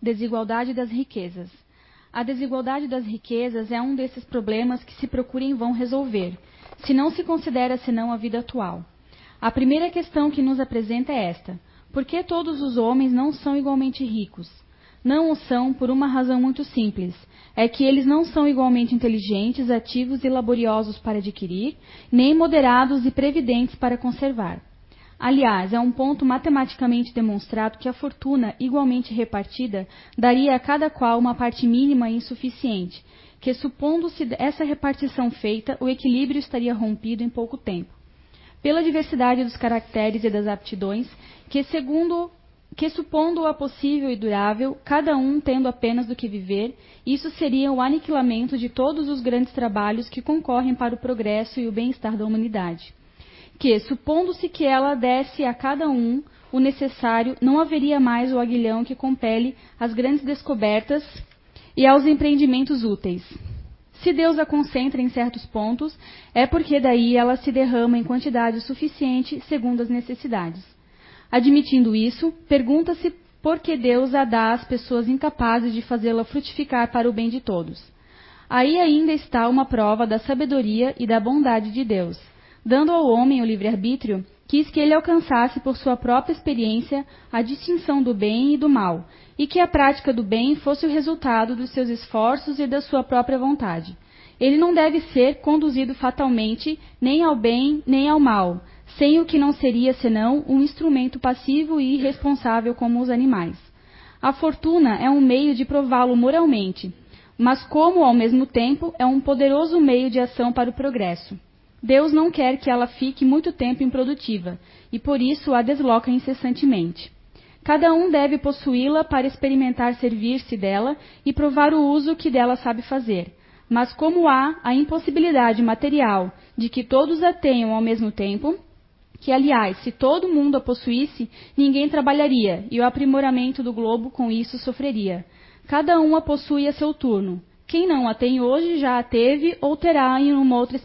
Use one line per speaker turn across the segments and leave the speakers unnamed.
Desigualdade das riquezas. A desigualdade das riquezas é um desses problemas que se procura em vão resolver, se não se considera senão a vida atual. A primeira questão que nos apresenta é esta: por que todos os homens não são igualmente ricos? Não o são por uma razão muito simples: é que eles não são igualmente inteligentes, ativos e laboriosos para adquirir, nem moderados e previdentes para conservar. Aliás, é um ponto matematicamente demonstrado que a fortuna, igualmente repartida, daria a cada qual uma parte mínima e insuficiente, que, supondo-se essa repartição feita, o equilíbrio estaria rompido em pouco tempo. Pela diversidade dos caracteres e das aptidões, que, segundo que supondo-a possível e durável, cada um tendo apenas do que viver, isso seria o aniquilamento de todos os grandes trabalhos que concorrem para o progresso e o bem-estar da humanidade. Que, supondo-se que ela desse a cada um o necessário, não haveria mais o aguilhão que compele às grandes descobertas e aos empreendimentos úteis. Se Deus a concentra em certos pontos, é porque daí ela se derrama em quantidade suficiente segundo as necessidades. Admitindo isso, pergunta-se por que Deus a dá às pessoas incapazes de fazê-la frutificar para o bem de todos. Aí ainda está uma prova da sabedoria e da bondade de Deus. Dando ao homem o livre-arbítrio, quis que ele alcançasse por sua própria experiência a distinção do bem e do mal, e que a prática do bem fosse o resultado dos seus esforços e da sua própria vontade. Ele não deve ser conduzido fatalmente nem ao bem nem ao mal, sem o que não seria senão um instrumento passivo e irresponsável como os animais. A fortuna é um meio de prová-lo moralmente, mas como ao mesmo tempo é um poderoso meio de ação para o progresso. Deus não quer que ela fique muito tempo improdutiva, e por isso a desloca incessantemente. Cada um deve possuí-la para experimentar servir-se dela e provar o uso que dela sabe fazer. Mas como há a impossibilidade material de que todos a tenham ao mesmo tempo, que, aliás, se todo mundo a possuísse, ninguém trabalharia, e o aprimoramento do globo com isso sofreria. Cada um a possui a seu turno. Quem não a tem hoje já a teve ou terá em uma outra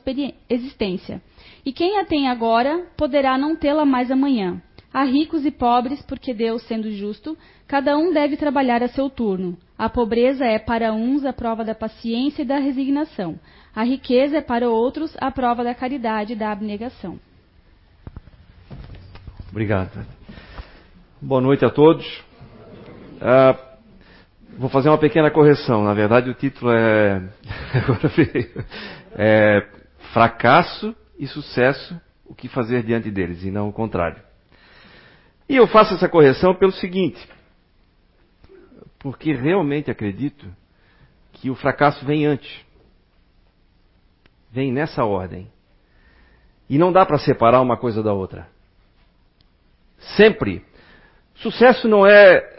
existência. E quem a tem agora poderá não tê-la mais amanhã. Há ricos e pobres, porque Deus, sendo justo, cada um deve trabalhar a seu turno. A pobreza é para uns a prova da paciência e da resignação. A riqueza é para outros a prova da caridade e da abnegação.
Obrigado. Boa noite a todos. Uh, vou fazer uma pequena correção. Na verdade, o título é, é Fracasso e Sucesso: O que fazer diante deles, e não o contrário. E eu faço essa correção pelo seguinte, porque realmente acredito que o fracasso vem antes. Vem nessa ordem. E não dá para separar uma coisa da outra. Sempre. Sucesso não é,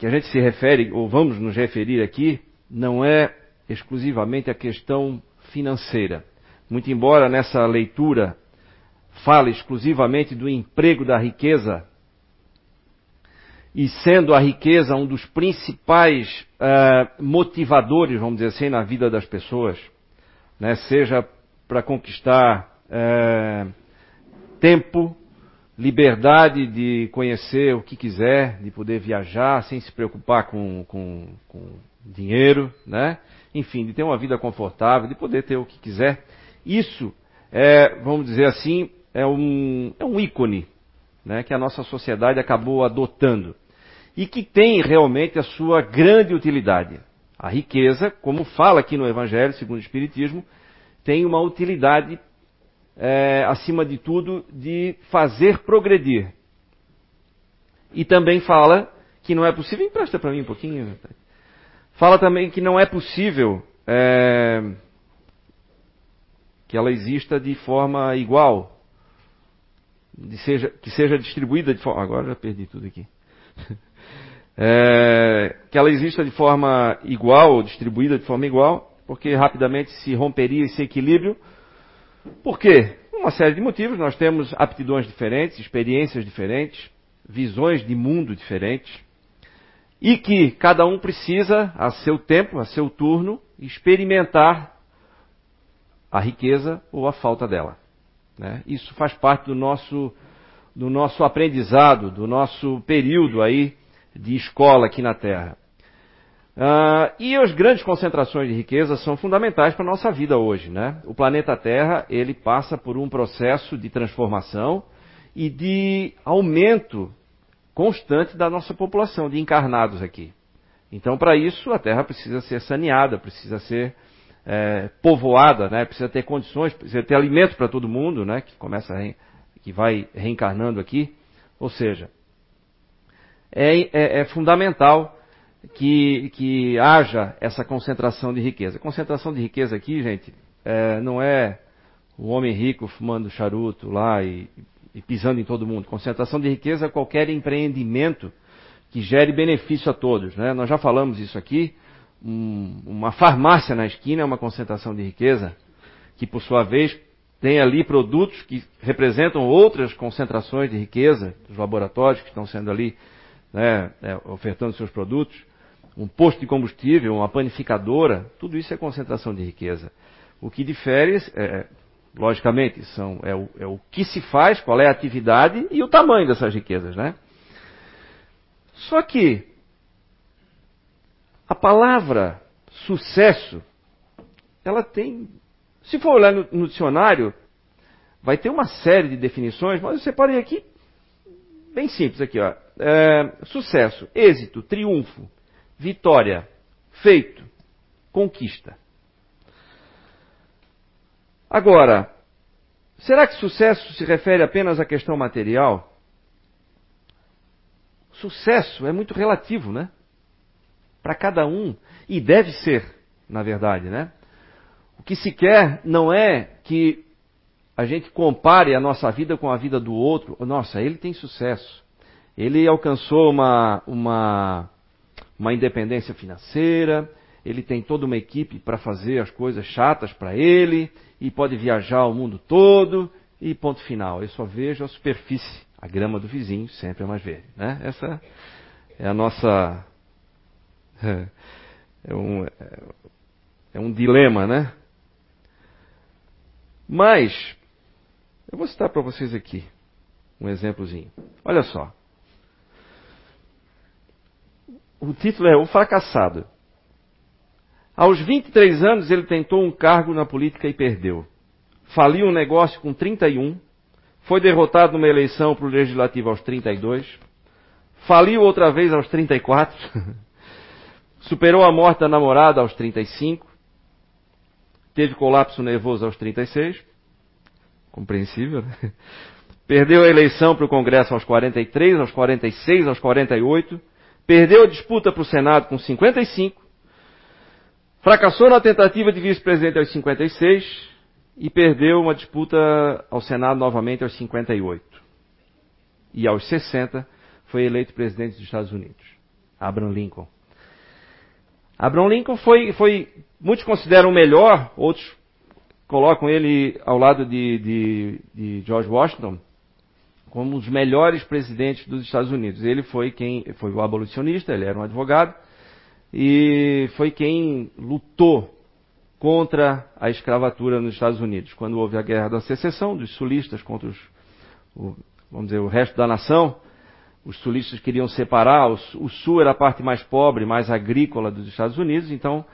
que a gente se refere, ou vamos nos referir aqui, não é exclusivamente a questão financeira. Muito embora nessa leitura fale exclusivamente do emprego da riqueza, e sendo a riqueza um dos principais uh, motivadores, vamos dizer assim, na vida das pessoas, né? seja para conquistar uh, tempo, liberdade de conhecer o que quiser, de poder viajar sem se preocupar com, com, com dinheiro, né? Enfim, de ter uma vida confortável, de poder ter o que quiser. Isso é, vamos dizer assim, é um, é um ícone né, que a nossa sociedade acabou adotando e que tem realmente a sua grande utilidade. A riqueza, como fala aqui no Evangelho, segundo o Espiritismo, tem uma utilidade é, acima de tudo, de fazer progredir. E também fala que não é possível. Empresta para mim um pouquinho. Fala também que não é possível é, que ela exista de forma igual, de seja, que seja distribuída de forma. Agora já perdi tudo aqui. É, que ela exista de forma igual, distribuída de forma igual, porque rapidamente se romperia esse equilíbrio por quê? Uma série de motivos. Nós temos aptidões diferentes, experiências diferentes, visões de mundo diferentes. E que cada um precisa, a seu tempo, a seu turno, experimentar a riqueza ou a falta dela. Né? Isso faz parte do nosso, do nosso aprendizado, do nosso período aí de escola aqui na Terra. Uh, e as grandes concentrações de riqueza são fundamentais para a nossa vida hoje. Né? O planeta Terra ele passa por um processo de transformação e de aumento constante da nossa população de encarnados aqui. Então, para isso, a Terra precisa ser saneada, precisa ser é, povoada, né? precisa ter condições, precisa ter alimento para todo mundo, né? que começa re... que vai reencarnando aqui. Ou seja, é, é, é fundamental que, que, haja essa concentração de riqueza. Concentração de riqueza aqui, gente, é, não é o homem rico fumando charuto lá e, e pisando em todo mundo. Concentração de riqueza é qualquer empreendimento que gere benefício a todos. Né? Nós já falamos isso aqui. Um, uma farmácia na esquina é uma concentração de riqueza, que por sua vez tem ali produtos que representam outras concentrações de riqueza, dos laboratórios que estão sendo ali né, é, ofertando seus produtos. Um posto de combustível, uma panificadora, tudo isso é concentração de riqueza. O que difere, é, logicamente, são, é, o, é o que se faz, qual é a atividade e o tamanho dessas riquezas, né? Só que a palavra sucesso, ela tem. Se for olhar no, no dicionário, vai ter uma série de definições, mas eu separei aqui bem simples aqui, ó. É, sucesso, êxito, triunfo, vitória, feito, conquista. Agora, será que sucesso se refere apenas à questão material? Sucesso é muito relativo, né? Para cada um. E deve ser, na verdade, né? O que se quer não é que a gente compare a nossa vida com a vida do outro. Nossa, ele tem sucesso. Ele alcançou uma, uma, uma independência financeira, ele tem toda uma equipe para fazer as coisas chatas para ele, e pode viajar o mundo todo, e ponto final. Eu só vejo a superfície a grama do vizinho sempre é mais verde. Né? Essa é a nossa. É um, é um dilema, né? Mas, eu vou citar para vocês aqui um exemplozinho. Olha só. O título é O Fracassado. Aos 23 anos, ele tentou um cargo na política e perdeu. Faliu um negócio com 31 foi derrotado numa eleição para o legislativo aos 32. Faliu outra vez aos 34. Superou a morte da namorada aos 35. Teve colapso nervoso aos 36. Compreensível, né? Perdeu a eleição para o Congresso aos 43, aos 46, aos 48. Perdeu a disputa para o Senado com 55. Fracassou na tentativa de vice-presidente aos 56 e perdeu uma disputa ao Senado novamente aos 58. E aos 60 foi eleito presidente dos Estados Unidos, Abraham Lincoln. Abraham Lincoln foi, foi muitos consideram o melhor, outros colocam ele ao lado de, de, de George Washington como um dos melhores presidentes dos Estados Unidos. Ele foi quem foi o abolicionista, ele era um advogado e foi quem lutou contra a escravatura nos Estados Unidos. Quando houve a guerra da secessão dos sulistas contra os, o, vamos dizer, o resto da nação, os sulistas queriam separar, o, o, sul era a parte mais pobre, mais agrícola dos Estados Unidos, então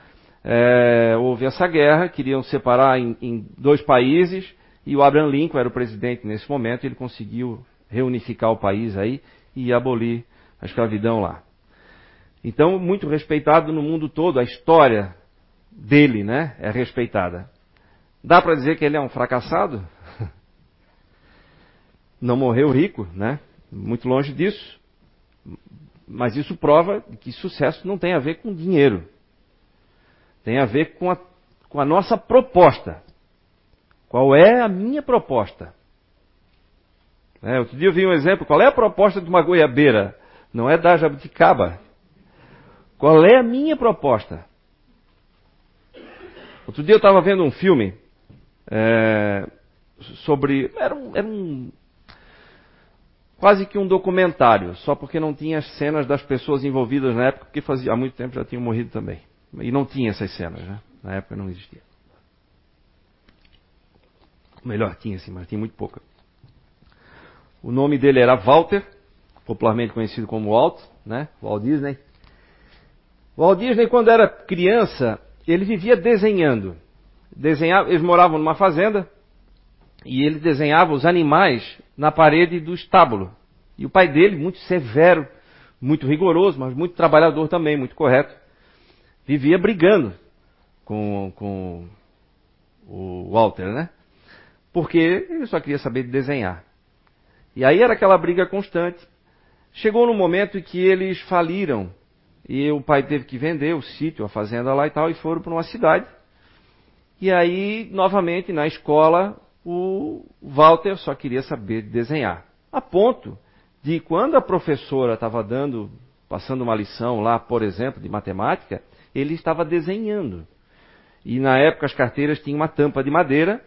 é, houve essa guerra, queriam separar em, em, dois países, e o Abraham Lincoln era o presidente nesse momento, ele conseguiu reunificar o país aí e abolir a escravidão lá. Então, muito respeitado no mundo todo, a história dele, né, é respeitada. Dá para dizer que ele é um fracassado? Não morreu rico, né? Muito longe disso. Mas isso prova que sucesso não tem a ver com dinheiro. Tem a ver com a, com a nossa proposta. Qual é a minha proposta? É, outro dia eu vi um exemplo. Qual é a proposta de uma goiabeira? Não é da jabuticaba. Qual é a minha proposta? Outro dia eu estava vendo um filme é, sobre. Era um, era um. Quase que um documentário, só porque não tinha as cenas das pessoas envolvidas na época, porque fazia, há muito tempo já tinham morrido também. E não tinha essas cenas, né? Na época não existia. Melhor tinha sim, mas tinha muito pouca. O nome dele era Walter, popularmente conhecido como Walt, né? Walt Disney. Walt Disney, quando era criança, ele vivia desenhando. Desenhava, eles moravam numa fazenda e ele desenhava os animais na parede do estábulo. E o pai dele, muito severo, muito rigoroso, mas muito trabalhador também, muito correto, vivia brigando com, com o Walter, né? Porque ele só queria saber de desenhar. E aí era aquela briga constante. Chegou no momento em que eles faliram e o pai teve que vender o sítio, a fazenda lá e tal, e foram para uma cidade. E aí, novamente, na escola, o Walter só queria saber de desenhar. A ponto de quando a professora estava dando, passando uma lição lá, por exemplo, de matemática, ele estava desenhando. E na época as carteiras tinham uma tampa de madeira.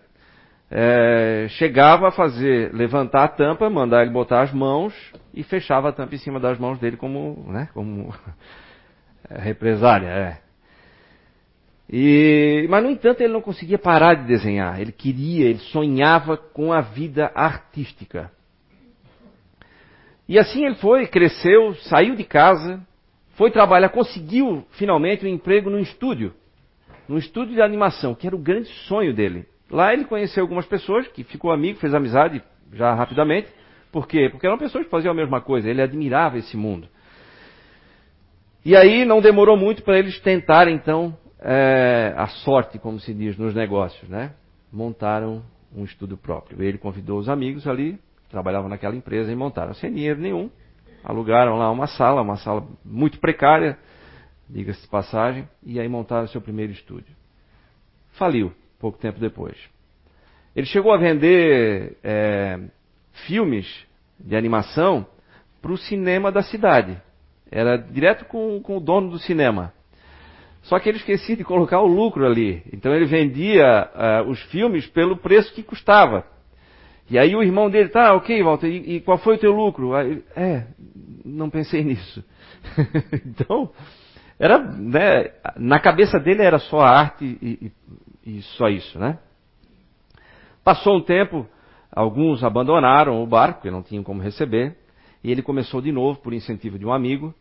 É, chegava a fazer, levantar a tampa, mandar ele botar as mãos e fechava a tampa em cima das mãos dele como, né, como represália. É. E, mas, no entanto, ele não conseguia parar de desenhar. Ele queria, ele sonhava com a vida artística. E assim ele foi, cresceu, saiu de casa, foi trabalhar, conseguiu finalmente um emprego no estúdio, no estúdio de animação, que era o grande sonho dele. Lá ele conheceu algumas pessoas, que ficou amigo, fez amizade já rapidamente. Por quê? Porque eram pessoas que faziam a mesma coisa, ele admirava esse mundo. E aí não demorou muito para eles tentarem então é, a sorte, como se diz nos negócios, né? Montaram um estúdio próprio. Ele convidou os amigos ali, trabalhavam naquela empresa e montaram sem dinheiro nenhum. Alugaram lá uma sala, uma sala muito precária, diga-se de passagem, e aí montaram seu primeiro estúdio. Faliu, pouco tempo depois. Ele chegou a vender é, filmes de animação para o cinema da cidade. Era direto com, com o dono do cinema. Só que ele esquecia de colocar o lucro ali. Então ele vendia uh, os filmes pelo preço que custava. E aí o irmão dele, tá, ok, Walter, e, e qual foi o teu lucro? Aí, é, não pensei nisso. então, era, né, na cabeça dele era só arte e, e, e só isso, né? Passou um tempo, alguns abandonaram o barco, porque não tinham como receber, e ele começou de novo por incentivo de um amigo,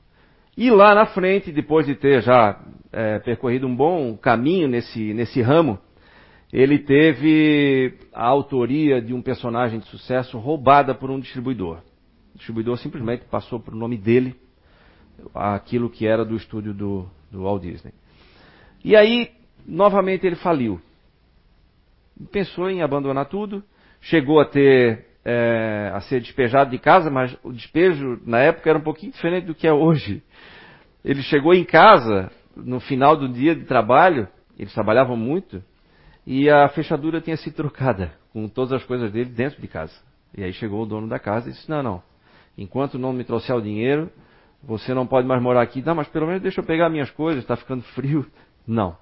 e lá na frente, depois de ter já é, percorrido um bom caminho nesse, nesse ramo, ele teve a autoria de um personagem de sucesso roubada por um distribuidor. O distribuidor simplesmente passou o nome dele aquilo que era do estúdio do, do Walt Disney. E aí, novamente, ele faliu. Pensou em abandonar tudo, chegou a ter é, a ser despejado de casa, mas o despejo na época era um pouquinho diferente do que é hoje. Ele chegou em casa no final do dia de trabalho, eles trabalhavam muito, e a fechadura tinha sido trocada com todas as coisas dele dentro de casa. E aí chegou o dono da casa e disse: Não, não, enquanto não me trouxer o dinheiro, você não pode mais morar aqui. Não, mas pelo menos deixa eu pegar minhas coisas, está ficando frio. Não.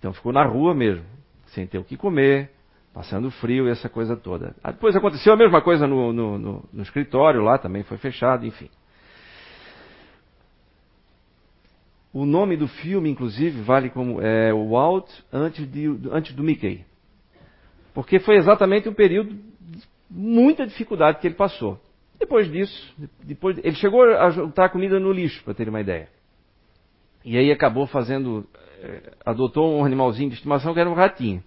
Então ficou na rua mesmo, sem ter o que comer, passando frio e essa coisa toda. Ah, depois aconteceu a mesma coisa no, no, no, no escritório lá, também foi fechado, enfim. O nome do filme, inclusive, vale como é, o Walt antes, de, antes do Mickey. Porque foi exatamente um período de muita dificuldade que ele passou. Depois disso, depois, ele chegou a juntar comida no lixo, para ter uma ideia. E aí acabou fazendo, adotou um animalzinho de estimação que era um ratinho.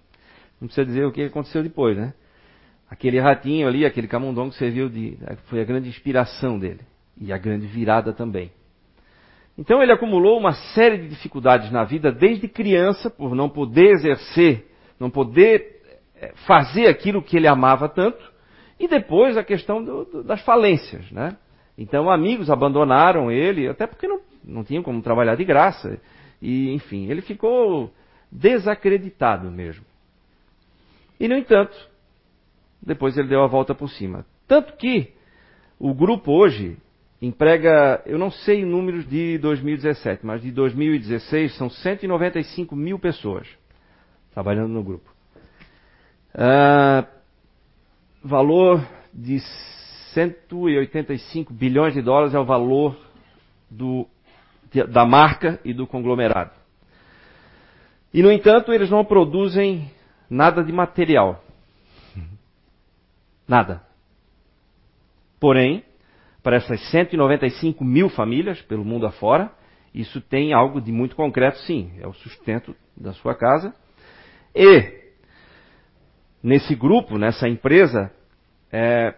Não precisa dizer o que aconteceu depois, né? Aquele ratinho ali, aquele camundongo serviu de, foi a grande inspiração dele. E a grande virada também. Então ele acumulou uma série de dificuldades na vida desde criança, por não poder exercer, não poder eh, fazer aquilo que ele amava tanto, e depois a questão do, do, das falências. Né? Então amigos abandonaram ele, até porque não, não tinham como trabalhar de graça. E, enfim, ele ficou desacreditado mesmo. E, no entanto, depois ele deu a volta por cima. Tanto que o grupo hoje emprega, eu não sei números de 2017, mas de 2016 são 195 mil pessoas trabalhando no grupo. Uh, valor de 185 bilhões de dólares é o valor do, da marca e do conglomerado. E, no entanto, eles não produzem nada de material. Nada. Porém, para essas 195 mil famílias pelo mundo afora, Isso tem algo de muito concreto, sim. É o sustento da sua casa. E, nesse grupo, nessa empresa, é,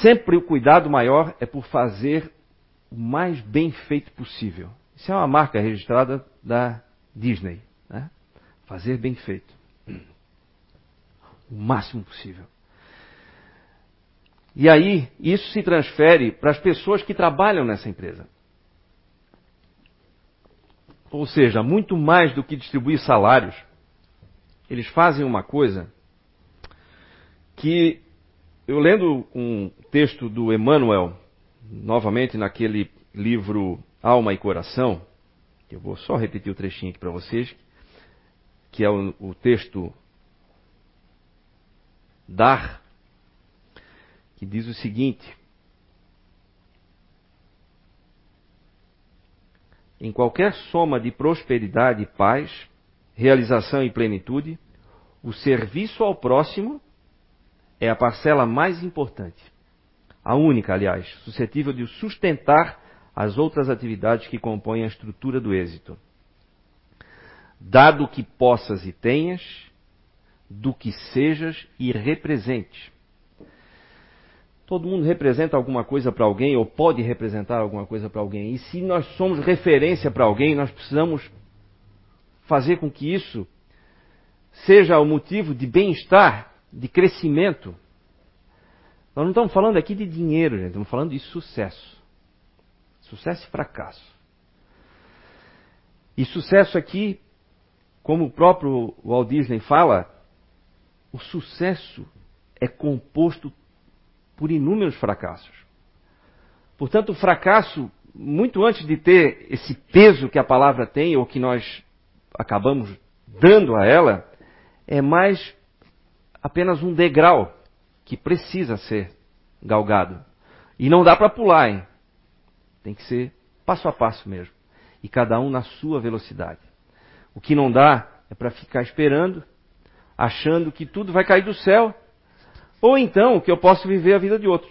sempre o cuidado maior é por fazer o mais bem feito possível. Isso é uma marca registrada da Disney. Né? Fazer bem feito. O máximo possível. E aí, isso se transfere para as pessoas que trabalham nessa empresa. Ou seja, muito mais do que distribuir salários, eles fazem uma coisa que eu lendo um texto do Emmanuel, novamente naquele livro Alma e Coração, eu vou só repetir o trechinho aqui para vocês, que é o, o texto Dar, que diz o seguinte: Em qualquer soma de prosperidade e paz, realização e plenitude, o serviço ao próximo é a parcela mais importante. A única, aliás, suscetível de sustentar as outras atividades que compõem a estrutura do êxito. Dado que possas e tenhas, do que sejas e representes. Todo mundo representa alguma coisa para alguém ou pode representar alguma coisa para alguém. E se nós somos referência para alguém, nós precisamos fazer com que isso seja o motivo de bem-estar, de crescimento. Nós não estamos falando aqui de dinheiro, gente, estamos falando de sucesso. Sucesso e fracasso. E sucesso aqui, como o próprio Walt Disney fala, o sucesso é composto por inúmeros fracassos. Portanto, o fracasso, muito antes de ter esse peso que a palavra tem, ou que nós acabamos dando a ela, é mais apenas um degrau que precisa ser galgado. E não dá para pular, hein? Tem que ser passo a passo mesmo. E cada um na sua velocidade. O que não dá é para ficar esperando, achando que tudo vai cair do céu ou então que eu posso viver a vida de outro.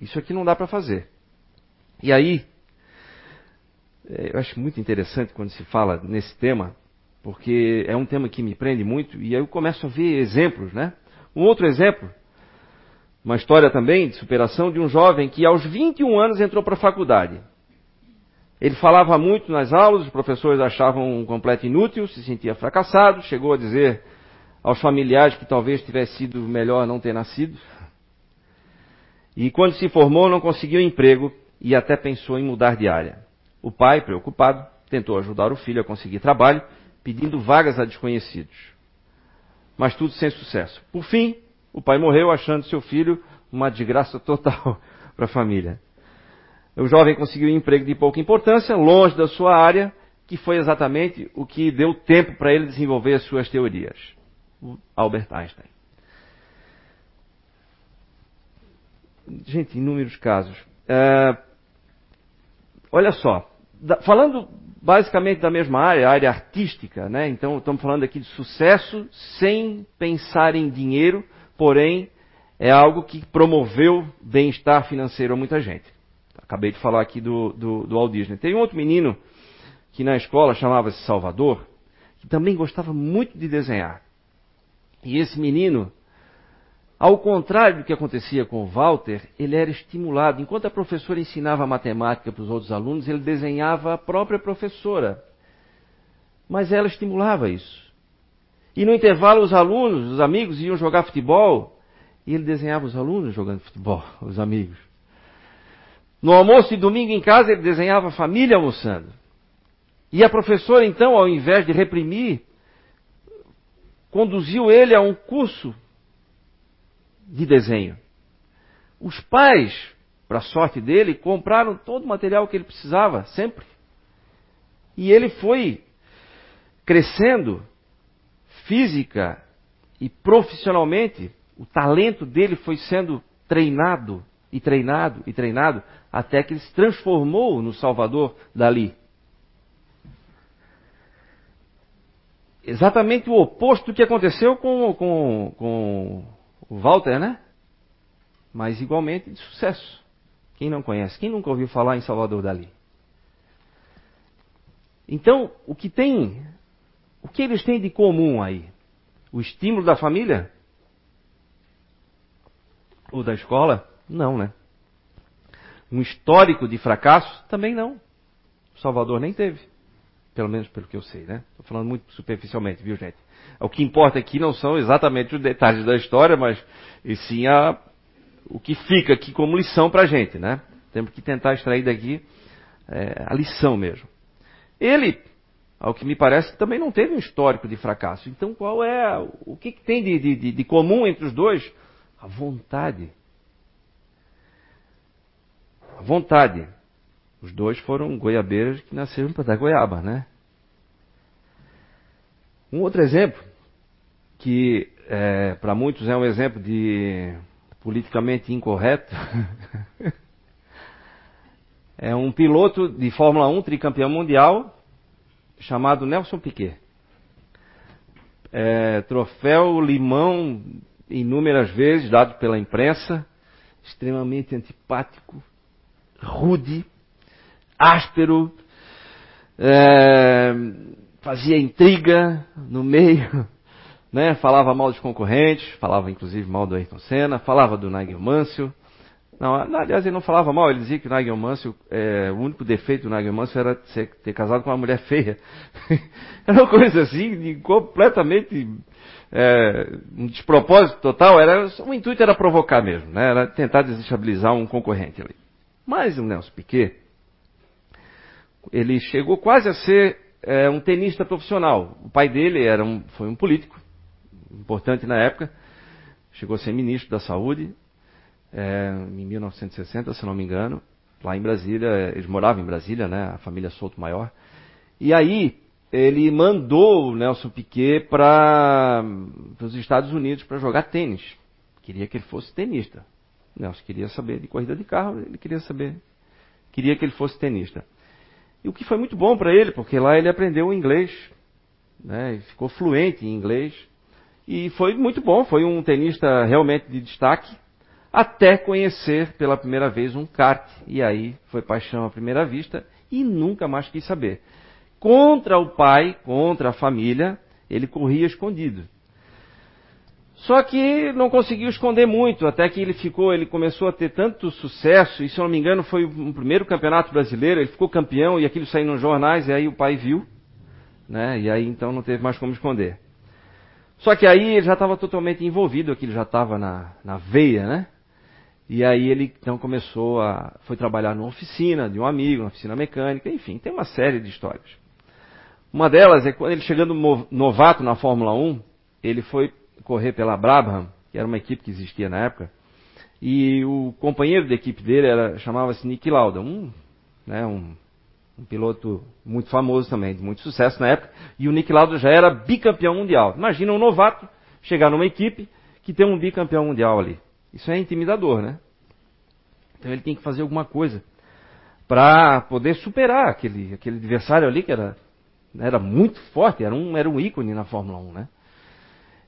Isso aqui não dá para fazer. E aí, é, eu acho muito interessante quando se fala nesse tema, porque é um tema que me prende muito, e aí eu começo a ver exemplos, né? Um outro exemplo, uma história também de superação de um jovem que aos 21 anos entrou para a faculdade. Ele falava muito nas aulas, os professores achavam um completo inútil, se sentia fracassado, chegou a dizer aos familiares que talvez tivesse sido melhor não ter nascido. E quando se formou, não conseguiu emprego e até pensou em mudar de área. O pai, preocupado, tentou ajudar o filho a conseguir trabalho, pedindo vagas a desconhecidos. Mas tudo sem sucesso. Por fim, o pai morreu achando seu filho uma desgraça total para a família. O jovem conseguiu um emprego de pouca importância, longe da sua área, que foi exatamente o que deu tempo para ele desenvolver as suas teorias Albert Einstein. Gente, inúmeros casos. É, olha só, da, falando basicamente da mesma área, a área artística, né? Então estamos falando aqui de sucesso sem pensar em dinheiro, porém é algo que promoveu bem-estar financeiro a muita gente. Acabei de falar aqui do, do, do Walt Disney. Tem um outro menino que na escola chamava-se Salvador, que também gostava muito de desenhar. E esse menino, ao contrário do que acontecia com o Walter, ele era estimulado. Enquanto a professora ensinava matemática para os outros alunos, ele desenhava a própria professora. Mas ela estimulava isso. E no intervalo, os alunos, os amigos iam jogar futebol, e ele desenhava os alunos jogando futebol, os amigos. No almoço de domingo em casa, ele desenhava a família almoçando. E a professora, então, ao invés de reprimir, conduziu ele a um curso de desenho. Os pais, para sorte dele, compraram todo o material que ele precisava, sempre. E ele foi crescendo física e profissionalmente. O talento dele foi sendo treinado e treinado e treinado até que ele se transformou no Salvador Dali. exatamente o oposto do que aconteceu com, com, com o Walter, né? Mas igualmente de sucesso. Quem não conhece? Quem nunca ouviu falar em Salvador Dali? Então, o que tem, o que eles têm de comum aí? O estímulo da família? Ou da escola? Não, né? Um histórico de fracasso? Também não. O Salvador nem teve. Pelo menos pelo que eu sei, né? Estou falando muito superficialmente, viu, gente? O que importa aqui não são exatamente os detalhes da história, mas e sim a, o que fica aqui como lição para a gente, né? Temos que tentar extrair daqui é, a lição mesmo. Ele, ao que me parece, também não teve um histórico de fracasso. Então, qual é o que, que tem de, de, de comum entre os dois? A vontade. A vontade. Os dois foram goiabeiros que nasceram para dar goiaba, né? Um outro exemplo, que é, para muitos é um exemplo de politicamente incorreto, é um piloto de Fórmula 1, tricampeão mundial, chamado Nelson Piquet. É, troféu limão inúmeras vezes, dado pela imprensa, extremamente antipático, rude, áspero, é, fazia intriga no meio, né? falava mal dos concorrentes, falava inclusive mal do Ayrton Senna, falava do Nigel Mansell. Não, aliás, ele não falava mal, ele dizia que o Nigel Mansell, é, o único defeito do Nigel Mansell era ser, ter casado com uma mulher feia. era uma coisa assim, completamente é, um despropósito total, era, o intuito era provocar mesmo, né? era tentar desestabilizar um concorrente ali. Mas o Nelson Piquet, ele chegou quase a ser é, um tenista profissional. O pai dele era um, foi um político importante na época, chegou a ser ministro da Saúde é, em 1960, se não me engano, lá em Brasília. Eles moravam em Brasília, né, a família Souto Maior. E aí ele mandou o Nelson Piquet para os Estados Unidos para jogar tênis. Queria que ele fosse tenista. O Nelson queria saber de corrida de carro, ele queria saber, queria que ele fosse tenista. E o que foi muito bom para ele, porque lá ele aprendeu inglês, né, ficou fluente em inglês. E foi muito bom, foi um tenista realmente de destaque, até conhecer pela primeira vez um kart. E aí foi paixão à primeira vista e nunca mais quis saber. Contra o pai, contra a família, ele corria escondido. Só que não conseguiu esconder muito, até que ele ficou, ele começou a ter tanto sucesso, e se eu não me engano foi o primeiro campeonato brasileiro, ele ficou campeão e aquilo saiu nos jornais, e aí o pai viu, né? E aí então não teve mais como esconder. Só que aí ele já estava totalmente envolvido, aquilo já estava na, na veia, né? E aí ele então começou a. foi trabalhar numa oficina de um amigo, uma oficina mecânica, enfim, tem uma série de histórias. Uma delas é quando ele chegando novato na Fórmula 1, ele foi correr pela Brabham, que era uma equipe que existia na época, e o companheiro da equipe dele era chamava-se Nick Lauda, um, né, um, um, piloto muito famoso também, de muito sucesso na época, e o Nick Lauda já era bicampeão mundial. Imagina um novato chegar numa equipe que tem um bicampeão mundial ali. Isso é intimidador, né? Então ele tem que fazer alguma coisa para poder superar aquele, aquele adversário ali que era, era muito forte, era um, era um ícone na Fórmula 1, né?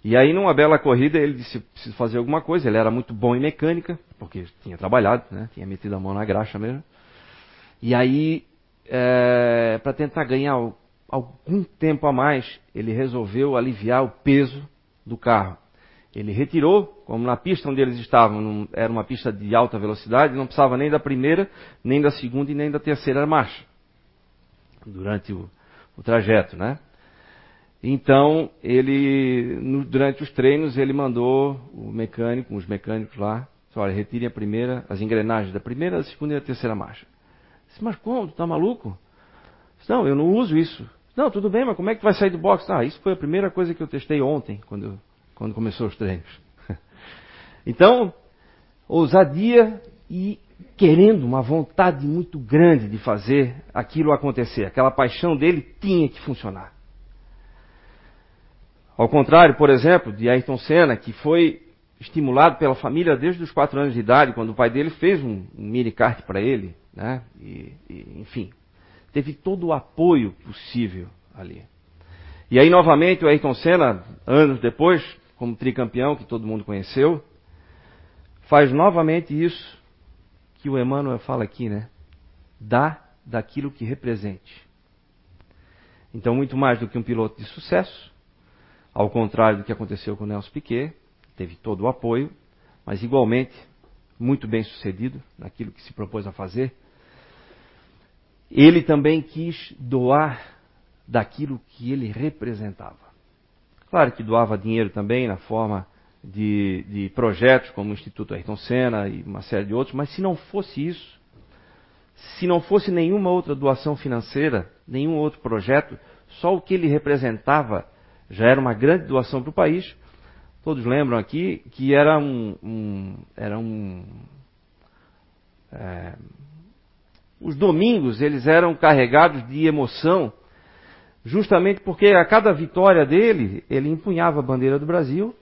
E aí, numa bela corrida, ele disse preciso fazer alguma coisa. Ele era muito bom em mecânica, porque tinha trabalhado, né? tinha metido a mão na graxa mesmo. E aí, é, para tentar ganhar algum tempo a mais, ele resolveu aliviar o peso do carro. Ele retirou, como na pista onde eles estavam, era uma pista de alta velocidade, não precisava nem da primeira, nem da segunda e nem da terceira marcha durante o, o trajeto, né? Então, ele, no, durante os treinos, ele mandou o mecânico, os mecânicos lá, olha, retirem a primeira, as engrenagens da primeira, da segunda e da terceira marcha. Disse, mas como? Tu tá maluco? Disse, não, eu não uso isso. Não, tudo bem, mas como é que vai sair do box? Ah, isso foi a primeira coisa que eu testei ontem, quando, quando começou os treinos. então, ousadia e querendo uma vontade muito grande de fazer aquilo acontecer. Aquela paixão dele tinha que funcionar. Ao contrário, por exemplo, de Ayrton Senna, que foi estimulado pela família desde os quatro anos de idade, quando o pai dele fez um, mini kart para ele, né? E, e, enfim, teve todo o apoio possível ali. E aí, novamente, o Ayrton Senna, anos depois, como tricampeão, que todo mundo conheceu, faz novamente isso que o Emmanuel fala aqui, né? Dá daquilo que represente. Então, muito mais do que um piloto de sucesso, ao contrário do que aconteceu com o Nelson Piquet, teve todo o apoio, mas igualmente muito bem sucedido naquilo que se propôs a fazer. Ele também quis doar daquilo que ele representava. Claro que doava dinheiro também na forma de, de projetos como o Instituto Ayrton Senna e uma série de outros, mas se não fosse isso, se não fosse nenhuma outra doação financeira, nenhum outro projeto, só o que ele representava já era uma grande doação para o país. Todos lembram aqui que era um. um era um é, os domingos eles eram carregados de emoção, justamente porque a cada vitória dele, ele empunhava a bandeira do Brasil,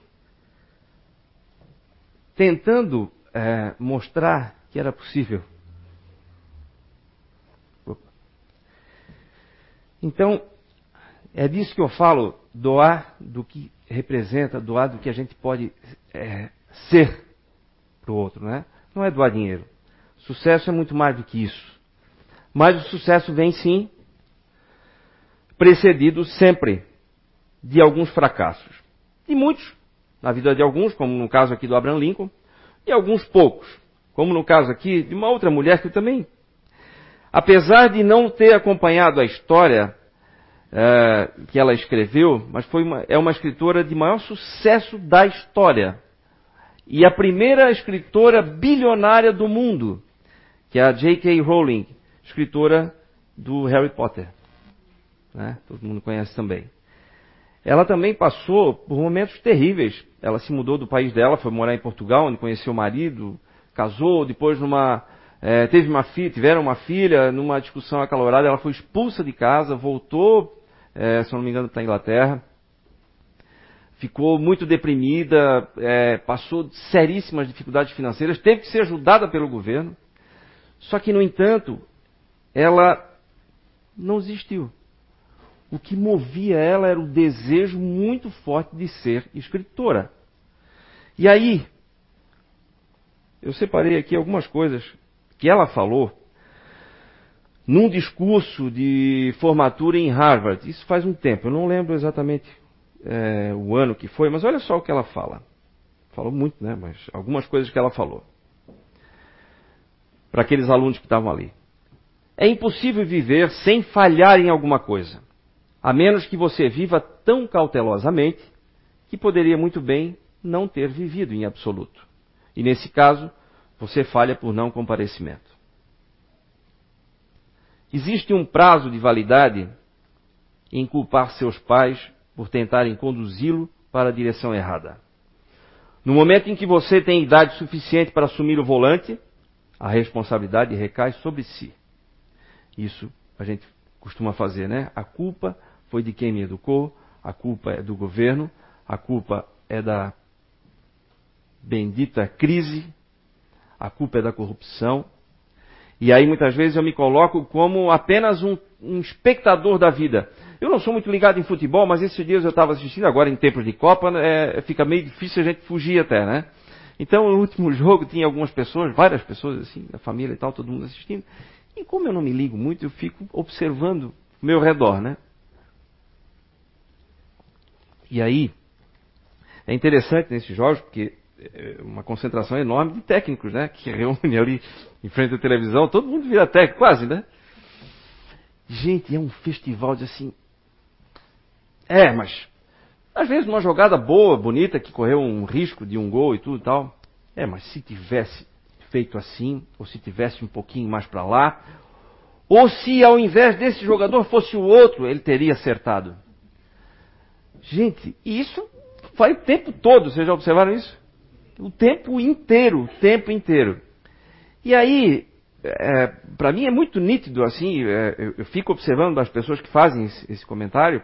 tentando é, mostrar que era possível Então, é disso que eu falo, doar do que representa, doar do que a gente pode é, ser para o outro, né? Não é doar dinheiro. Sucesso é muito mais do que isso. Mas o sucesso vem sim precedido sempre de alguns fracassos. E muitos, na vida de alguns, como no caso aqui do Abraham Lincoln, e alguns poucos, como no caso aqui de uma outra mulher que também Apesar de não ter acompanhado a história é, que ela escreveu, mas foi uma, é uma escritora de maior sucesso da história. E a primeira escritora bilionária do mundo, que é a J.K. Rowling, escritora do Harry Potter. Né? Todo mundo conhece também. Ela também passou por momentos terríveis. Ela se mudou do país dela, foi morar em Portugal, onde conheceu o marido, casou, depois numa é, teve uma filha, tiveram uma filha, numa discussão acalorada, ela foi expulsa de casa, voltou, é, se não me engano, para a Inglaterra. Ficou muito deprimida, é, passou seríssimas dificuldades financeiras, teve que ser ajudada pelo governo. Só que, no entanto, ela não desistiu. O que movia ela era o desejo muito forte de ser escritora. E aí, eu separei aqui algumas coisas que ela falou num discurso de formatura em Harvard. Isso faz um tempo, eu não lembro exatamente é, o ano que foi, mas olha só o que ela fala. Falou muito, né? Mas algumas coisas que ela falou. Para aqueles alunos que estavam ali. É impossível viver sem falhar em alguma coisa, a menos que você viva tão cautelosamente que poderia muito bem não ter vivido em absoluto. E nesse caso, você falha por não comparecimento. Existe um prazo de validade em culpar seus pais por tentarem conduzi-lo para a direção errada. No momento em que você tem idade suficiente para assumir o volante, a responsabilidade recai sobre si. Isso a gente costuma fazer, né? A culpa foi de quem me educou, a culpa é do governo, a culpa é da bendita crise a culpa é da corrupção. E aí muitas vezes eu me coloco como apenas um, um espectador da vida. Eu não sou muito ligado em futebol, mas esses dias eu estava assistindo, agora em tempos de Copa, é, fica meio difícil a gente fugir até, né? Então, no último jogo tinha algumas pessoas, várias pessoas assim, da família e tal, todo mundo assistindo. E como eu não me ligo muito, eu fico observando meu redor, né? E aí, é interessante nesses jogos, porque é, uma concentração enorme de técnicos, né? Que reúne ali em frente à televisão, todo mundo vira técnico, quase, né? Gente, é um festival de assim. É, mas às vezes uma jogada boa, bonita, que correu um risco de um gol e tudo e tal. É, mas se tivesse feito assim, ou se tivesse um pouquinho mais para lá, ou se ao invés desse jogador fosse o outro, ele teria acertado. Gente, isso vai o tempo todo, vocês já observaram isso? O tempo inteiro, o tempo inteiro. E aí, é, para mim é muito nítido assim, é, eu, eu, fico observando as pessoas que fazem esse, esse comentário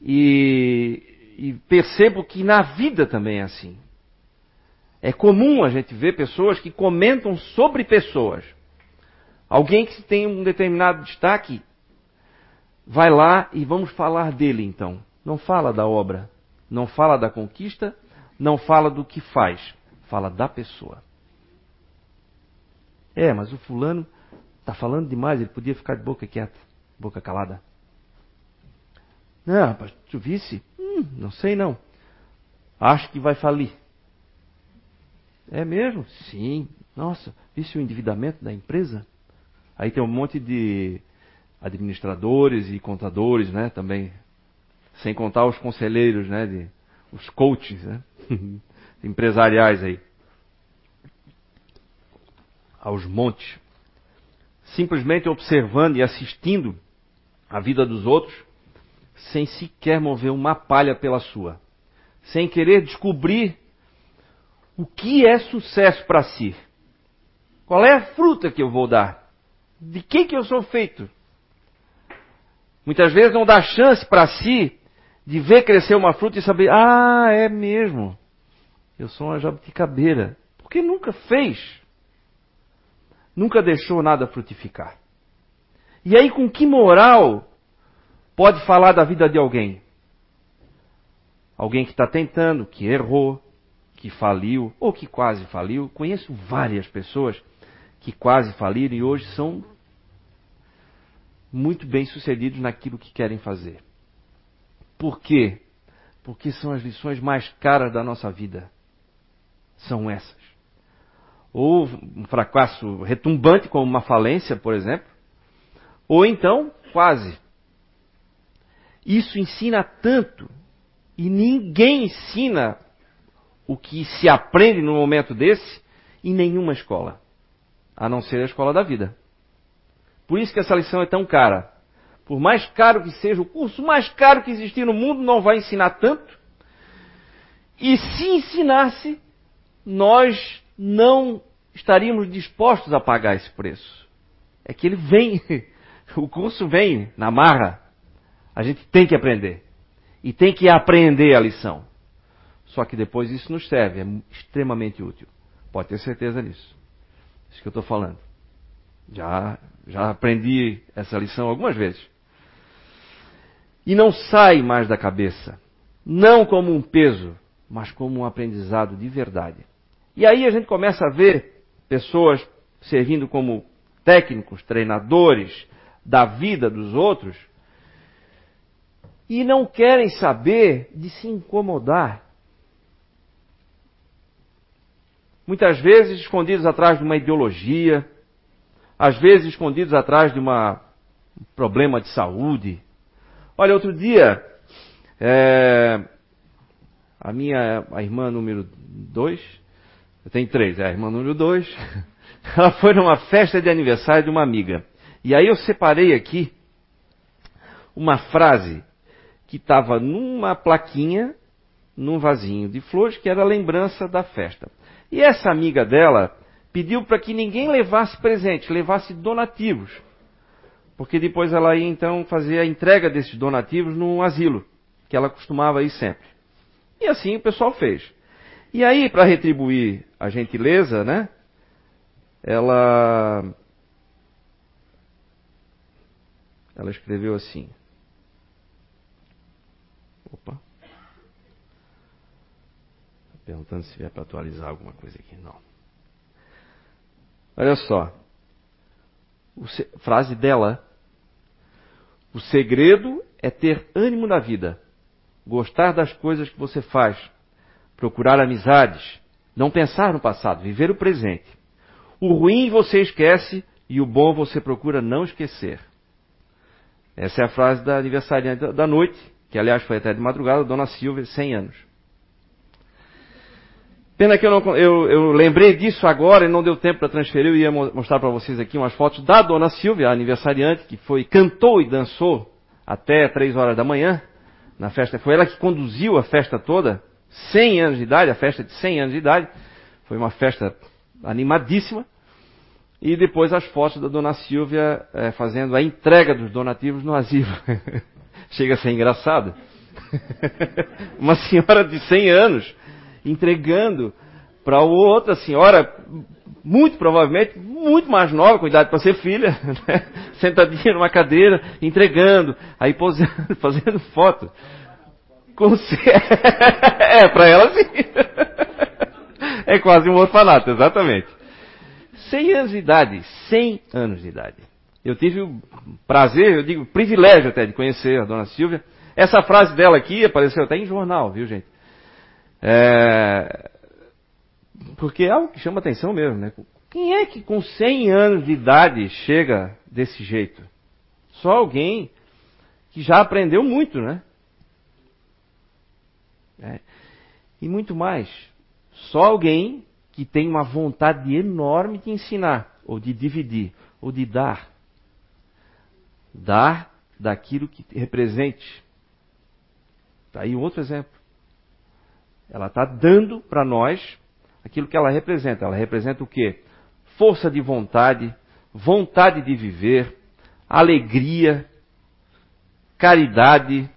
e, e, percebo que na vida também é assim. É comum a gente ver pessoas que comentam sobre pessoas. Alguém que tem um determinado destaque, vai lá e vamos falar dele então. Não fala da obra, não fala da conquista, não fala do que faz, fala da pessoa. É, mas o fulano está falando demais, ele podia ficar de boca quieta, boca calada. Não, rapaz, tu visse? Hum, não sei não. Acho que vai falir. É mesmo? Sim. Nossa, visse o endividamento da empresa? Aí tem um monte de administradores e contadores, né, também. Sem contar os conselheiros, né, de, os coaches, né, empresariais aí. Aos montes. Simplesmente observando e assistindo a vida dos outros, sem sequer mover uma palha pela sua. Sem querer descobrir o que é sucesso para si. Qual é a fruta que eu vou dar? De que que eu sou feito? Muitas vezes não dá chance para si de ver crescer uma fruta e saber, ah, é mesmo. Eu sou uma jabuticabeira. Porque nunca fez. Nunca deixou nada frutificar. E aí, com que moral pode falar da vida de alguém? Alguém que está tentando, que errou, que faliu ou que quase faliu. Conheço várias pessoas que quase faliram e hoje são muito bem sucedidos naquilo que querem fazer. Por quê? Porque são as lições mais caras da nossa vida. São essas. Ou um fracasso retumbante, como uma falência, por exemplo. Ou então, quase. Isso ensina tanto. E ninguém ensina o que se aprende num momento desse em nenhuma escola. A não ser a escola da vida. Por isso que essa lição é tão cara. Por mais caro que seja, o curso mais caro que existir no mundo não vai ensinar tanto. E se ensinasse, nós não estaríamos dispostos a pagar esse preço. É que ele vem, o curso vem na marra. A gente tem que aprender. E tem que aprender a lição. Só que depois isso nos serve, é extremamente útil. Pode ter certeza disso. Isso que eu estou falando. Já, já aprendi essa lição algumas vezes. E não sai mais da cabeça. Não como um peso, mas como um aprendizado de verdade. E aí a gente começa a ver pessoas servindo como técnicos, treinadores da vida dos outros e não querem saber de se incomodar. Muitas vezes escondidos atrás de uma ideologia, às vezes escondidos atrás de um problema de saúde. Olha, outro dia, é, a minha a irmã número dois, eu tenho três, é a irmã número dois, ela foi numa festa de aniversário de uma amiga. E aí eu separei aqui uma frase que estava numa plaquinha, num vasinho de flores, que era lembrança da festa. E essa amiga dela pediu para que ninguém levasse presente, levasse donativos. Porque depois ela ia então fazer a entrega desses donativos num asilo, que ela costumava ir sempre. E assim o pessoal fez. E aí, para retribuir a gentileza, né? Ela. Ela escreveu assim. Opa. Perguntando se vier para atualizar alguma coisa aqui. Não. Olha só. Se... Frase dela. O segredo é ter ânimo na vida. Gostar das coisas que você faz. Procurar amizades. Não pensar no passado. Viver o presente. O ruim você esquece e o bom você procura não esquecer. Essa é a frase da aniversariante da noite, que aliás foi até de madrugada, Dona Silvia, 100 anos. Pena que eu não eu, eu lembrei disso agora e não deu tempo para transferir. Eu ia mostrar para vocês aqui umas fotos da Dona Silvia, a aniversariante, que foi cantou e dançou até três horas da manhã na festa. Foi ela que conduziu a festa toda, 100 anos de idade, a festa de 100 anos de idade. Foi uma festa animadíssima. E depois as fotos da Dona Silvia é, fazendo a entrega dos donativos no asilo. Chega a ser engraçado. uma senhora de 100 anos entregando para outra senhora, muito provavelmente, muito mais nova, com idade para ser filha, né? sentadinha numa cadeira, entregando, aí posando, fazendo foto. Com... é, para ela sim. é quase um orfanato, exatamente. 100 anos de idade, 100 anos de idade. Eu tive o prazer, eu digo privilégio até de conhecer a dona Silvia. Essa frase dela aqui apareceu até em jornal, viu, gente? É... Porque é algo que chama atenção mesmo, né? Quem é que com 100 anos de idade chega desse jeito? Só alguém que já aprendeu muito, né? É. E muito mais. Só alguém que tem uma vontade enorme de ensinar, ou de dividir, ou de dar. Dar daquilo que represente. Está aí outro exemplo. Ela está dando para nós aquilo que ela representa. Ela representa o quê? Força de vontade, vontade de viver, alegria, caridade.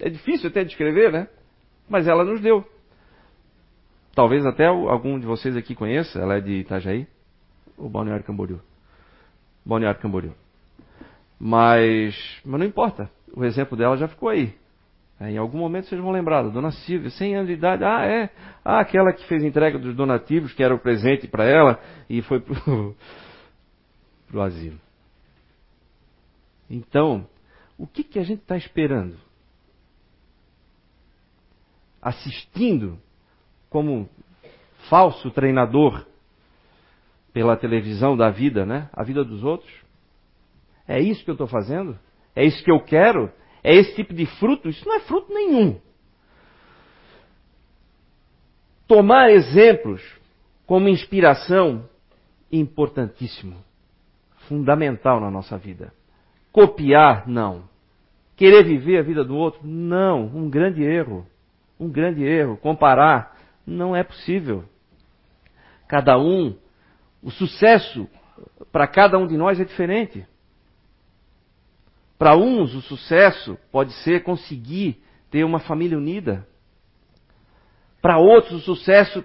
É difícil até descrever, né? Mas ela nos deu. Talvez até algum de vocês aqui conheça, ela é de Itajaí, ou Balneário Camboriú. Balneário Camboriú. Mas, mas não importa, o exemplo dela já ficou aí. É, em algum momento vocês vão lembrar da Dona Silvia, 100 anos de idade. Ah, é. Ah, aquela que fez entrega dos donativos, que era o presente para ela, e foi para o asilo. Então, o que, que a gente está esperando? Assistindo como falso treinador pela televisão da vida, né? A vida dos outros? É isso que eu estou fazendo? É isso que eu quero? É esse tipo de fruto? Isso não é fruto nenhum. Tomar exemplos como inspiração, importantíssimo. Fundamental na nossa vida. Copiar, não. Querer viver a vida do outro, não. Um grande erro. Um grande erro. Comparar, não é possível. Cada um, o sucesso para cada um de nós é diferente. Para uns, o sucesso pode ser conseguir ter uma família unida. Para outros, o sucesso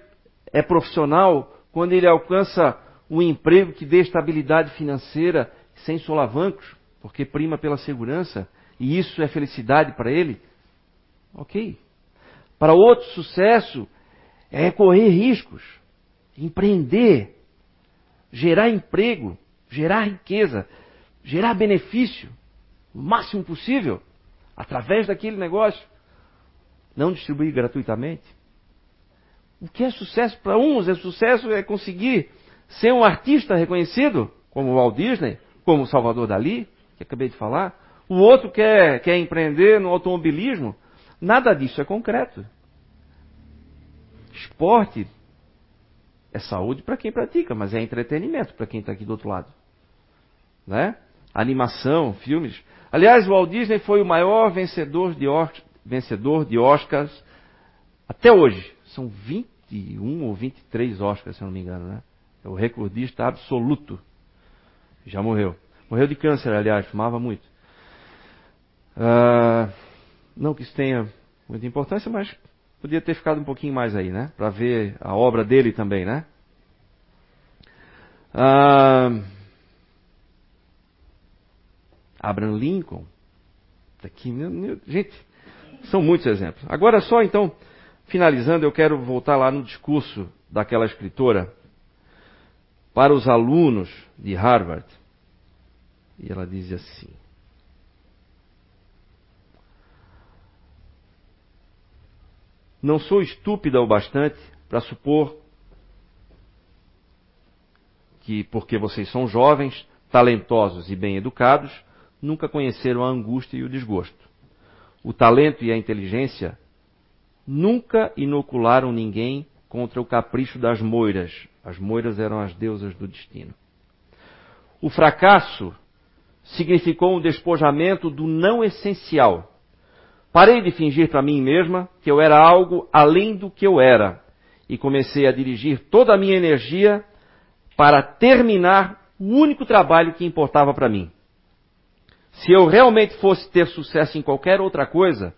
é profissional quando ele alcança um emprego que dê estabilidade financeira sem solavancos, porque prima pela segurança, e isso é felicidade para ele. Ok. Para outros, sucesso é correr riscos, empreender, gerar emprego, gerar riqueza, gerar benefício o máximo possível, através daquele negócio. Não distribuir gratuitamente. O que é sucesso para uns? É sucesso é conseguir ser um artista reconhecido, como o Walt Disney, como o Salvador Dali, que acabei de falar. O outro quer, quer empreender no automobilismo. Nada disso é concreto. Esporte é saúde para quem pratica, mas é entretenimento para quem está aqui do outro lado. Né? Animação, filmes. Aliás, o Walt Disney foi o maior vencedor de, vencedor de Oscars até hoje. São 21 ou 23 Oscars, se eu não me engano, né? É o recordista absoluto. Já morreu. Morreu de câncer, aliás, fumava muito. Uh, não que isso tenha muita importância, mas podia ter ficado um pouquinho mais aí, né? Para ver a obra dele também, né? Uh, Abraham Lincoln. Aqui, meu, meu, gente, são muitos exemplos. Agora, só então, finalizando, eu quero voltar lá no discurso daquela escritora para os alunos de Harvard. E ela diz assim: Não sou estúpida o bastante para supor que, porque vocês são jovens, talentosos e bem educados, nunca conheceram a angústia e o desgosto. O talento e a inteligência nunca inocularam ninguém contra o capricho das moiras. As moiras eram as deusas do destino. O fracasso significou um despojamento do não essencial. Parei de fingir para mim mesma que eu era algo além do que eu era e comecei a dirigir toda a minha energia para terminar o único trabalho que importava para mim. Se eu realmente fosse ter sucesso em qualquer outra coisa,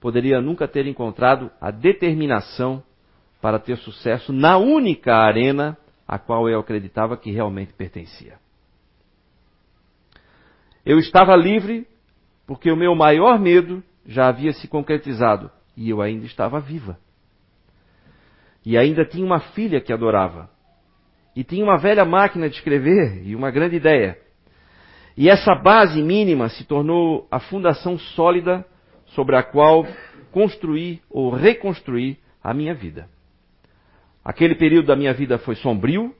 poderia nunca ter encontrado a determinação para ter sucesso na única arena a qual eu acreditava que realmente pertencia. Eu estava livre porque o meu maior medo já havia se concretizado e eu ainda estava viva. E ainda tinha uma filha que adorava. E tinha uma velha máquina de escrever e uma grande ideia. E essa base mínima se tornou a fundação sólida sobre a qual construir ou reconstruir a minha vida. Aquele período da minha vida foi sombrio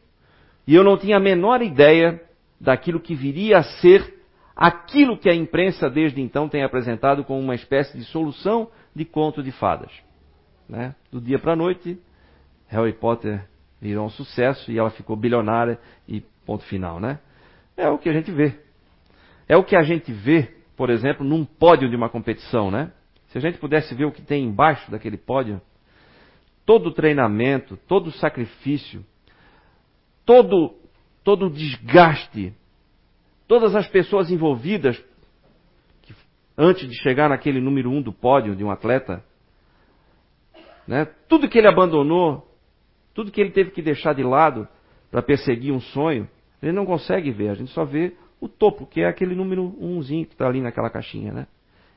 e eu não tinha a menor ideia daquilo que viria a ser aquilo que a imprensa desde então tem apresentado como uma espécie de solução de conto de fadas. Né? Do dia para a noite, Harry Potter virou um sucesso e ela ficou bilionária e ponto final, né? É o que a gente vê. É o que a gente vê, por exemplo, num pódio de uma competição, né? Se a gente pudesse ver o que tem embaixo daquele pódio, todo o treinamento, todo o sacrifício, todo, todo o desgaste, todas as pessoas envolvidas que, antes de chegar naquele número um do pódio de um atleta, né? tudo que ele abandonou, tudo que ele teve que deixar de lado para perseguir um sonho, ele não consegue ver, a gente só vê o topo, que é aquele número umzinho que está ali naquela caixinha, né?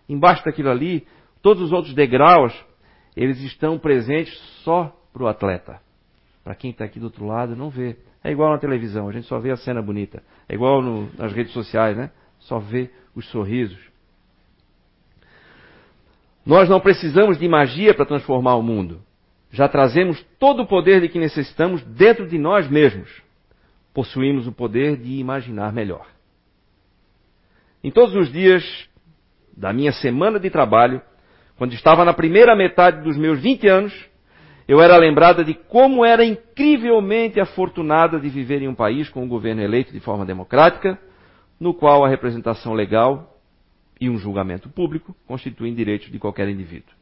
Embaixo daquilo ali, todos os outros degraus, eles estão presentes só para o atleta. Para quem está aqui do outro lado, não vê. É igual na televisão, a gente só vê a cena bonita. É igual no, nas redes sociais, né? Só vê os sorrisos. Nós não precisamos de magia para transformar o mundo. Já trazemos todo o poder de que necessitamos dentro de nós mesmos. Possuímos o poder de imaginar melhor. Em todos os dias da minha semana de trabalho, quando estava na primeira metade dos meus 20 anos, eu era lembrada de como era incrivelmente afortunada de viver em um país com um governo eleito de forma democrática, no qual a representação legal e um julgamento público constituem direitos de qualquer indivíduo.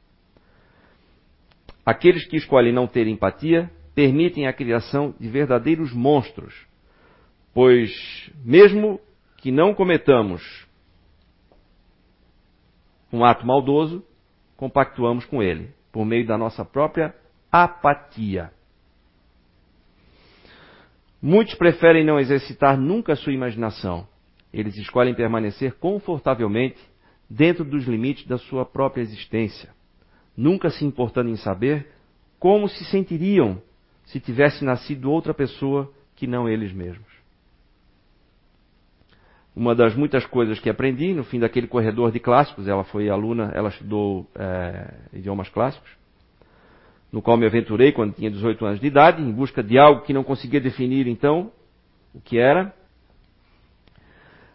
Aqueles que escolhem não ter empatia permitem a criação de verdadeiros monstros, pois, mesmo que não cometamos um ato maldoso, compactuamos com ele, por meio da nossa própria apatia. Muitos preferem não exercitar nunca sua imaginação. Eles escolhem permanecer confortavelmente dentro dos limites da sua própria existência, nunca se importando em saber como se sentiriam se tivesse nascido outra pessoa que não eles mesmos. Uma das muitas coisas que aprendi no fim daquele corredor de clássicos, ela foi aluna, ela estudou é, idiomas clássicos, no qual me aventurei quando tinha 18 anos de idade, em busca de algo que não conseguia definir então o que era.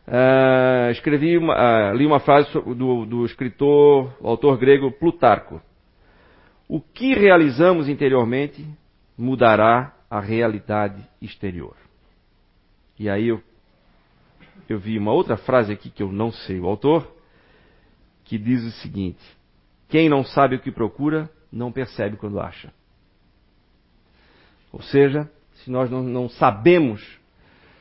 Uh, escrevi uma, uh, li uma frase do, do escritor, autor grego Plutarco. O que realizamos interiormente mudará a realidade exterior. E aí eu, eu vi uma outra frase aqui que eu não sei o autor, que diz o seguinte: Quem não sabe o que procura, não percebe quando acha. Ou seja, se nós não, não sabemos,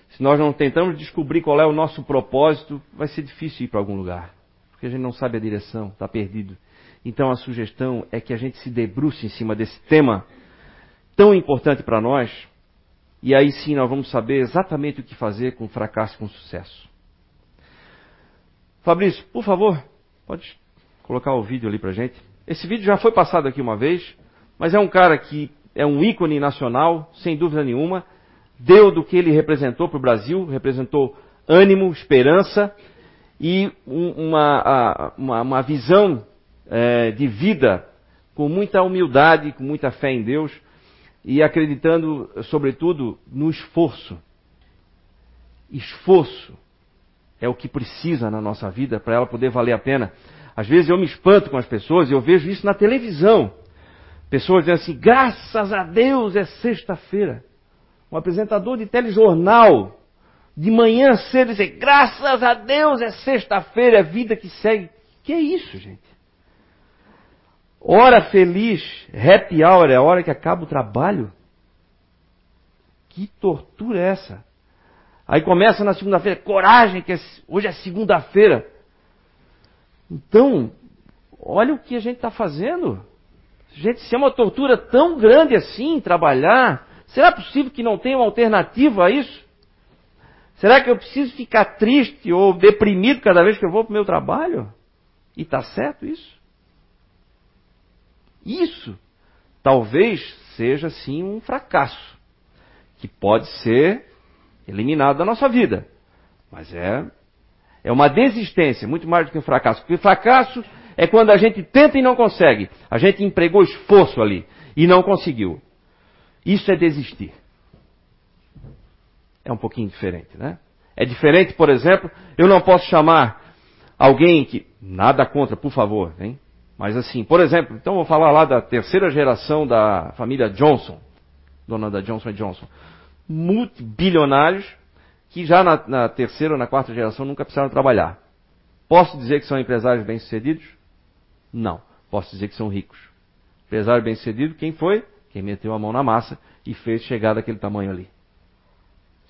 se nós não tentamos descobrir qual é o nosso propósito, vai ser difícil ir para algum lugar. Porque a gente não sabe a direção, está perdido. Então a sugestão é que a gente se debruce em cima desse tema tão importante para nós, e aí sim nós vamos saber exatamente o que fazer com fracasso e com sucesso. Fabrício, por favor, pode colocar o vídeo ali para gente. Esse vídeo já foi passado aqui uma vez, mas é um cara que é um ícone nacional, sem dúvida nenhuma. Deu do que ele representou para o Brasil, representou ânimo, esperança e uma, uma, uma visão é, de vida com muita humildade, com muita fé em Deus e acreditando, sobretudo, no esforço. Esforço é o que precisa na nossa vida para ela poder valer a pena. Às vezes eu me espanto com as pessoas e eu vejo isso na televisão. Pessoas dizendo assim, graças a Deus é sexta-feira. Um apresentador de telejornal, de manhã cedo, dizer, graças a Deus é sexta-feira, é vida que segue. Que é isso, gente? Hora feliz, happy hour, é a hora que acaba o trabalho. Que tortura é essa? Aí começa na segunda-feira, coragem, que é, hoje é segunda-feira. Então, olha o que a gente está fazendo. Gente, se é uma tortura tão grande assim trabalhar, será possível que não tenha uma alternativa a isso? Será que eu preciso ficar triste ou deprimido cada vez que eu vou para o meu trabalho? E está certo isso? Isso talvez seja sim um fracasso que pode ser eliminado da nossa vida, mas é É uma desistência, muito mais do que um fracasso. Porque fracasso é quando a gente tenta e não consegue. A gente empregou esforço ali e não conseguiu. Isso é desistir. É um pouquinho diferente, né? É diferente, por exemplo, eu não posso chamar alguém que. Nada contra, por favor, hein? Mas assim, por exemplo, então vou falar lá da terceira geração da família Johnson, dona da Johnson Johnson. Multibilionários que já na, na terceira ou na quarta geração nunca precisaram trabalhar. Posso dizer que são empresários bem-sucedidos? Não. Posso dizer que são ricos. Empresário bem-sucedido, quem foi? Quem meteu a mão na massa e fez chegar daquele tamanho ali.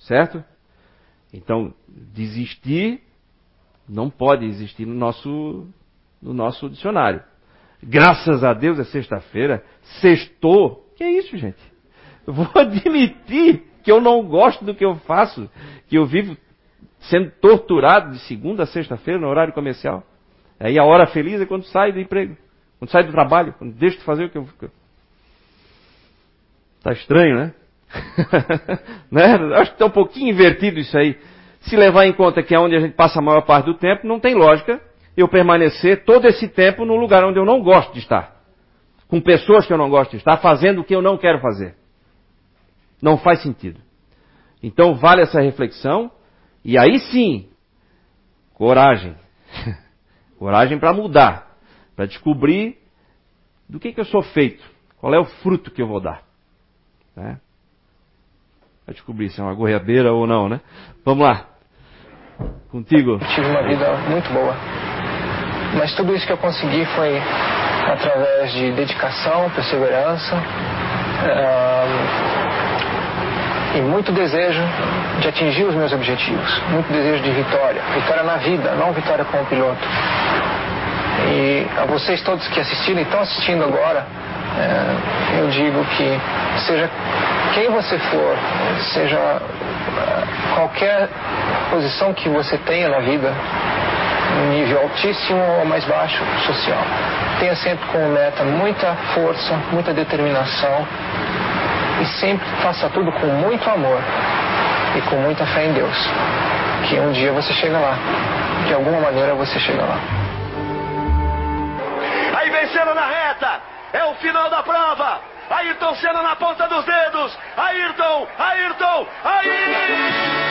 Certo? Então, desistir não pode existir no nosso, no nosso dicionário. Graças a Deus é sexta-feira, sextou. Que é isso, gente? Vou admitir que eu não gosto do que eu faço, que eu vivo sendo torturado de segunda a sexta-feira no horário comercial. Aí a hora feliz é quando sai do emprego, quando sai do trabalho, quando deixo de fazer o que eu. Tá estranho, né? né? Acho que está um pouquinho invertido isso aí. Se levar em conta que é onde a gente passa a maior parte do tempo, não tem lógica eu permanecer todo esse tempo no lugar onde eu não gosto de estar. Com pessoas que eu não gosto de estar, fazendo o que eu não quero fazer. Não faz sentido. Então vale essa reflexão. E aí sim, coragem. coragem para mudar. Para descobrir do que, que eu sou feito. Qual é o fruto que eu vou dar. Né? Para descobrir se é uma goiabeira ou não, né? Vamos lá. Contigo.
tive uma vida muito boa. Mas tudo isso que eu consegui foi através de dedicação, perseverança. Uh e muito desejo de atingir os meus objetivos, muito desejo de vitória, vitória na vida, não vitória como piloto. E a vocês todos que assistiram e estão assistindo agora, é, eu digo que seja quem você for, seja é, qualquer posição que você tenha na vida, nível altíssimo ou mais baixo social, tenha sempre como meta muita força, muita determinação e sempre faça tudo com muito amor e com muita fé em Deus. Que um dia você chega lá. De alguma maneira você chega lá.
Aí vencendo na reta. É o final da prova. Ayrton Senna na ponta dos dedos. Ayrton, Ayrton, Ayrton!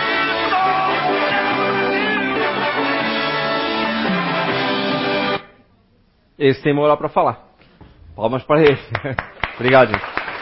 Esse tem moral para falar. Palmas para ele. Obrigado, gente.